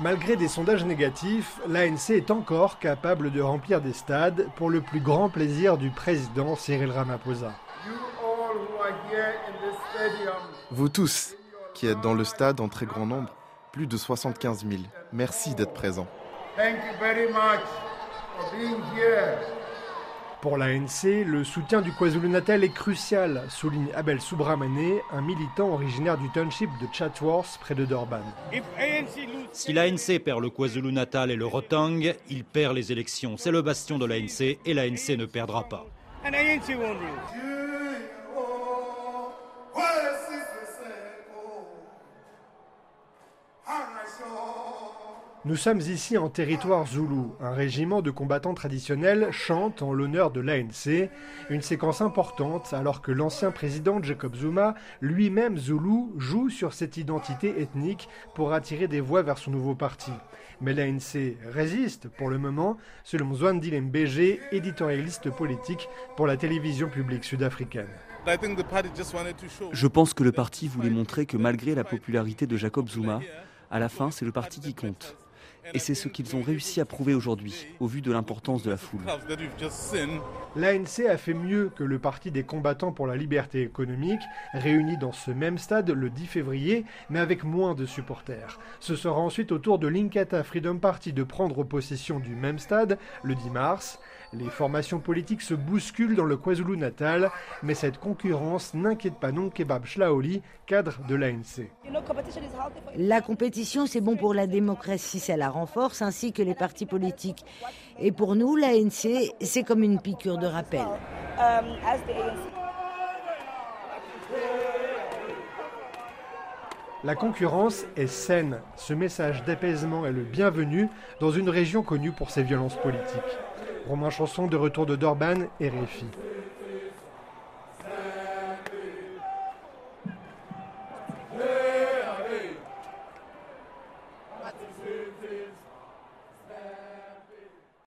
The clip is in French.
Malgré des sondages négatifs, l'ANC est encore capable de remplir des stades pour le plus grand plaisir du président Cyril Ramaphosa. Vous tous qui êtes dans le stade en très grand nombre, plus de 75 000, merci d'être présents. Pour l'ANC, le soutien du KwaZulu-Natal est crucial, souligne Abel Subramane, un militant originaire du township de Chatsworth près de Durban. Si l'ANC perd le KwaZulu-Natal et le Rotang, il perd les élections. C'est le bastion de l'ANC et l'ANC ne perdra pas. Nous sommes ici en territoire zoulou. Un régiment de combattants traditionnels chante en l'honneur de l'ANC, une séquence importante alors que l'ancien président Jacob Zuma, lui-même zoulou, joue sur cette identité ethnique pour attirer des voix vers son nouveau parti. Mais l'ANC résiste pour le moment, selon Zwandi Mbg, éditorialiste politique pour la télévision publique sud-africaine. Je pense que le parti voulait montrer que malgré la popularité de Jacob Zuma, à la fin, c'est le parti qui compte. Et c'est ce qu'ils ont réussi à prouver aujourd'hui, au vu de l'importance de la foule. L'ANC a fait mieux que le Parti des combattants pour la liberté économique, réuni dans ce même stade le 10 février, mais avec moins de supporters. Ce sera ensuite au tour de l'Inkatha Freedom Party de prendre possession du même stade le 10 mars. Les formations politiques se bousculent dans le KwaZulu-Natal, mais cette concurrence n'inquiète pas non Kebab Shlaoli, cadre de l'ANC. La compétition, c'est bon pour la démocratie, ça renforce, ainsi que les partis politiques. Et pour nous, l'ANC, c'est comme une piqûre de rappel. La concurrence est saine. Ce message d'apaisement est le bienvenu dans une région connue pour ses violences politiques. Romain Chanson de retour de Dorban et Réfi. This is.